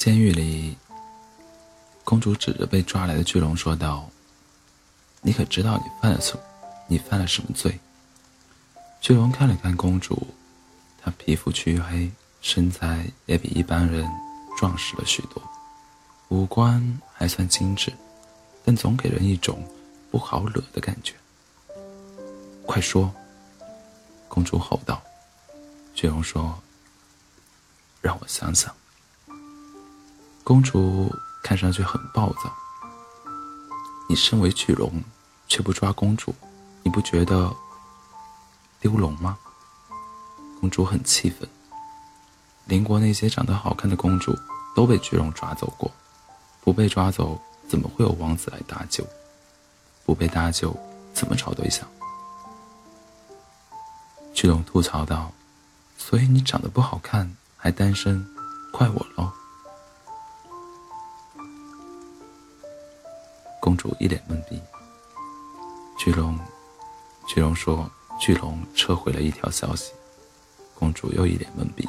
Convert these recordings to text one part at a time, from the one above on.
监狱里，公主指着被抓来的巨龙说道：“你可知道你犯了什？你犯了什么罪？”巨龙看了看公主，她皮肤黢黑，身材也比一般人壮实了许多，五官还算精致，但总给人一种不好惹的感觉。快说！公主吼道。巨龙说：“让我想想。”公主看上去很暴躁。你身为巨龙，却不抓公主，你不觉得丢龙吗？公主很气愤。邻国那些长得好看的公主都被巨龙抓走过，不被抓走，怎么会有王子来搭救？不被搭救，怎么找对象？巨龙吐槽道。所以你长得不好看还单身，怪我喽。公主一脸懵逼。巨龙，巨龙说：“巨龙撤回了一条消息。”公主又一脸懵逼。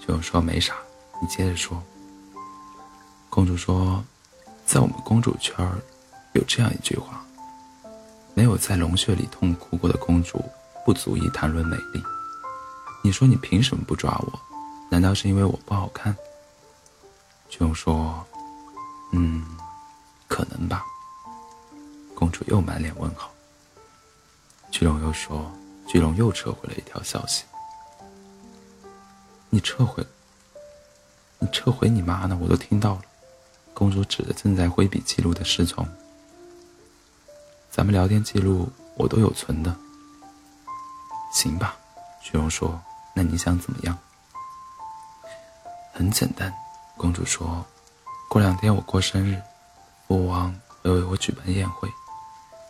巨龙说：“没啥，你接着说。”公主说：“在我们公主圈儿，有这样一句话：没有在龙穴里痛哭过的公主，不足以谈论美丽。”你说你凭什么不抓我？难道是因为我不好看？巨龙说：“嗯，可能吧。”公主又满脸问号。巨龙又说：“巨龙又撤回了一条消息。你撤回？你撤回你妈呢？我都听到了。”公主指着正在挥笔记录的侍从：“咱们聊天记录我都有存的。”行吧，巨龙说。那你想怎么样？很简单，公主说：“过两天我过生日，国王会为我举办宴会，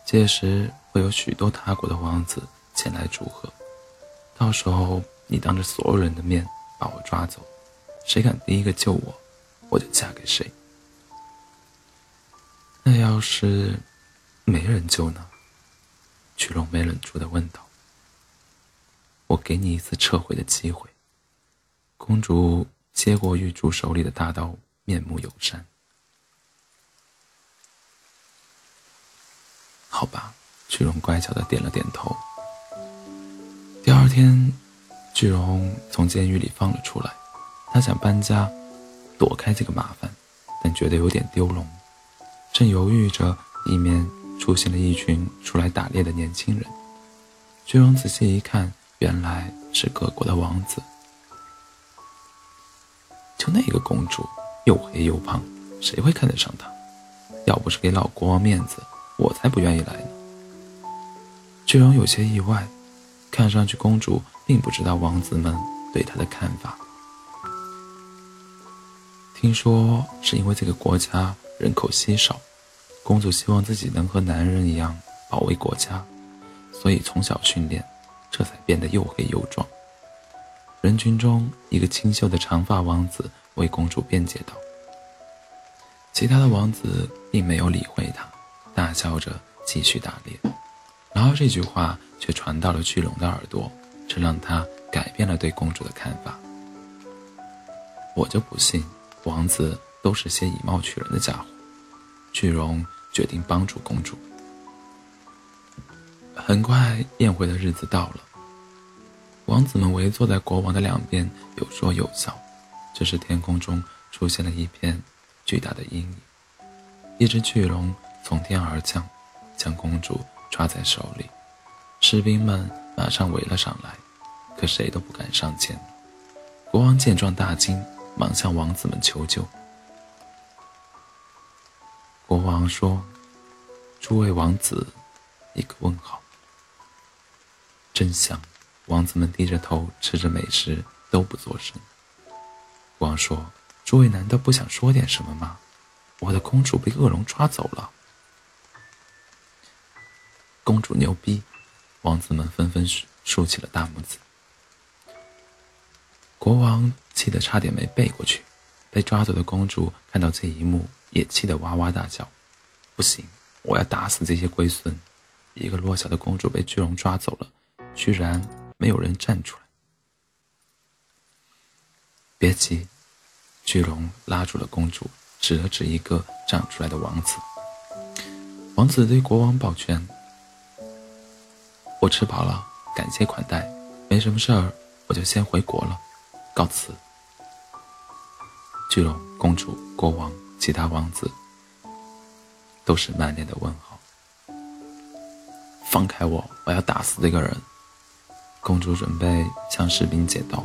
届时会有许多他国的王子前来祝贺。到时候你当着所有人的面把我抓走，谁敢第一个救我，我就嫁给谁。那要是没人救呢？”曲龙没忍住的问道。我给你一次撤回的机会。公主接过玉竹手里的大刀，面目友善。好吧，巨龙乖巧的点了点头。第二天，巨龙从监狱里放了出来，他想搬家，躲开这个麻烦，但觉得有点丢龙。正犹豫着，里面出现了一群出来打猎的年轻人。巨龙仔细一看。原来是各国的王子，就那个公主又黑又胖，谁会看得上她？要不是给老国王面子，我才不愿意来呢。巨龙有些意外，看上去公主并不知道王子们对她的看法。听说是因为这个国家人口稀少，公主希望自己能和男人一样保卫国家，所以从小训练。这才变得又黑又壮。人群中，一个清秀的长发王子为公主辩解道：“其他的王子并没有理会他，大笑着继续打猎。然而这句话却传到了巨龙的耳朵，这让他改变了对公主的看法。我就不信王子都是些以貌取人的家伙。”巨龙决定帮助公主。很快，宴会的日子到了。王子们围坐在国王的两边，有说有笑。这时，天空中出现了一片巨大的阴影，一只巨龙从天而降，将公主抓在手里。士兵们马上围了上来，可谁都不敢上前。国王见状大惊，忙向王子们求救。国王说：“诸位王子，一个问好。”真香！王子们低着头吃着美食，都不作声。国王说：“诸位难道不想说点什么吗？我的公主被恶龙抓走了。”公主牛逼！王子们纷纷竖起了大拇指。国王气得差点没背过去。被抓走的公主看到这一幕，也气得哇哇大叫：“不行！我要打死这些龟孙！一个弱小的公主被巨龙抓走了。”居然没有人站出来！别急，巨龙拉住了公主，指了指一个长出来的王子。王子对国王抱拳：“我吃饱了，感谢款待，没什么事儿，我就先回国了，告辞。”巨龙、公主、国王、其他王子都是满脸的问号。放开我！我要打死这个人！公主准备向士兵解刀。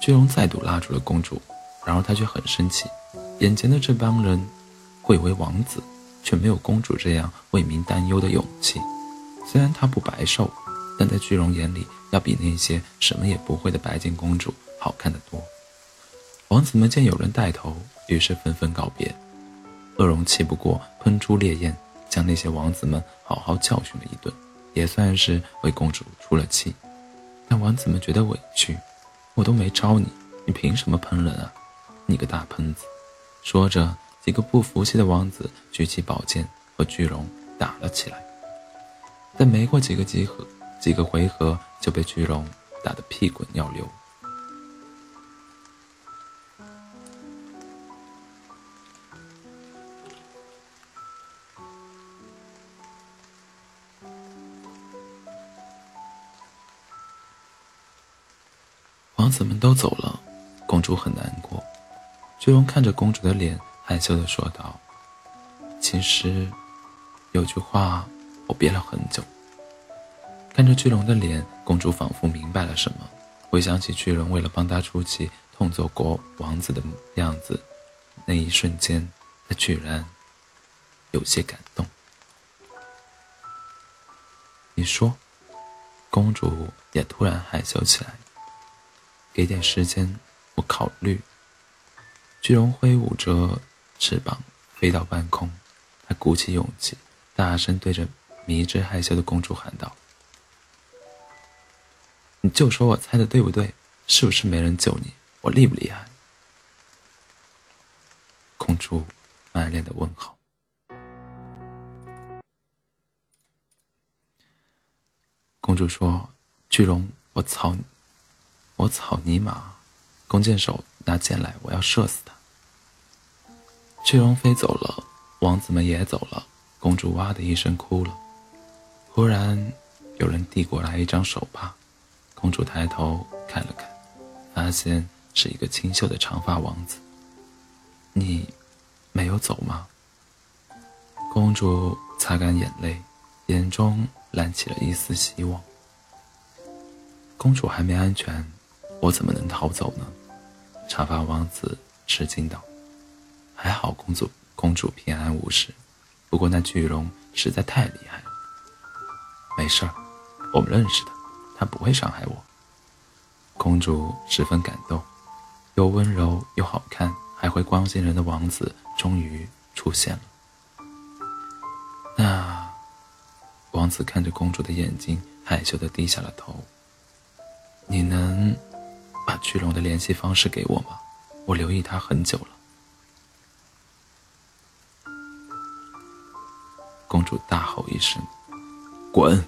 巨龙再度拉住了公主，然而他却很生气。眼前的这帮人，贵为王子，却没有公主这样为民担忧的勇气。虽然他不白瘦，但在巨龙眼里，要比那些什么也不会的白金公主好看得多。王子们见有人带头，于是纷纷告别。恶龙气不过，喷出烈焰，将那些王子们好好教训了一顿，也算是为公主出了气。但王子们觉得委屈，我都没招你，你凭什么喷人啊？你个大喷子！说着，几个不服气的王子举起宝剑和巨龙打了起来。但没过几个集合，几个回合就被巨龙打得屁滚尿流。王子们都走了，公主很难过。巨龙看着公主的脸，害羞地说道：“其实，有句话我憋了很久。”看着巨龙的脸，公主仿佛明白了什么，回想起巨龙为了帮她出气，痛揍国王子的样子，那一瞬间，她居然有些感动。你说，公主也突然害羞起来。给点时间，我考虑。巨龙挥舞着翅膀飞到半空，他鼓起勇气，大声对着迷之害羞的公主喊道：“你就说我猜的对不对？是不是没人救你？我厉不厉害？”公主满脸的问号。公主说：“巨龙，我操你！”我草泥马，弓箭手拿箭来，我要射死他。巨龙飞走了，王子们也走了，公主哇的一声哭了。忽然，有人递过来一张手帕，公主抬头看了看，发现是一个清秀的长发王子。你没有走吗？公主擦干眼泪，眼中燃起了一丝希望。公主还没安全。我怎么能逃走呢？长发王子吃惊道：“还好公主公主平安无事，不过那巨龙实在太厉害了。没事儿，我们认识的，他不会伤害我。”公主十分感动，又温柔又好看，还会关心人的王子终于出现了。那王子看着公主的眼睛，害羞的低下了头。你能？把巨龙的联系方式给我吗？我留意他很久了。公主大吼一声：“滚！”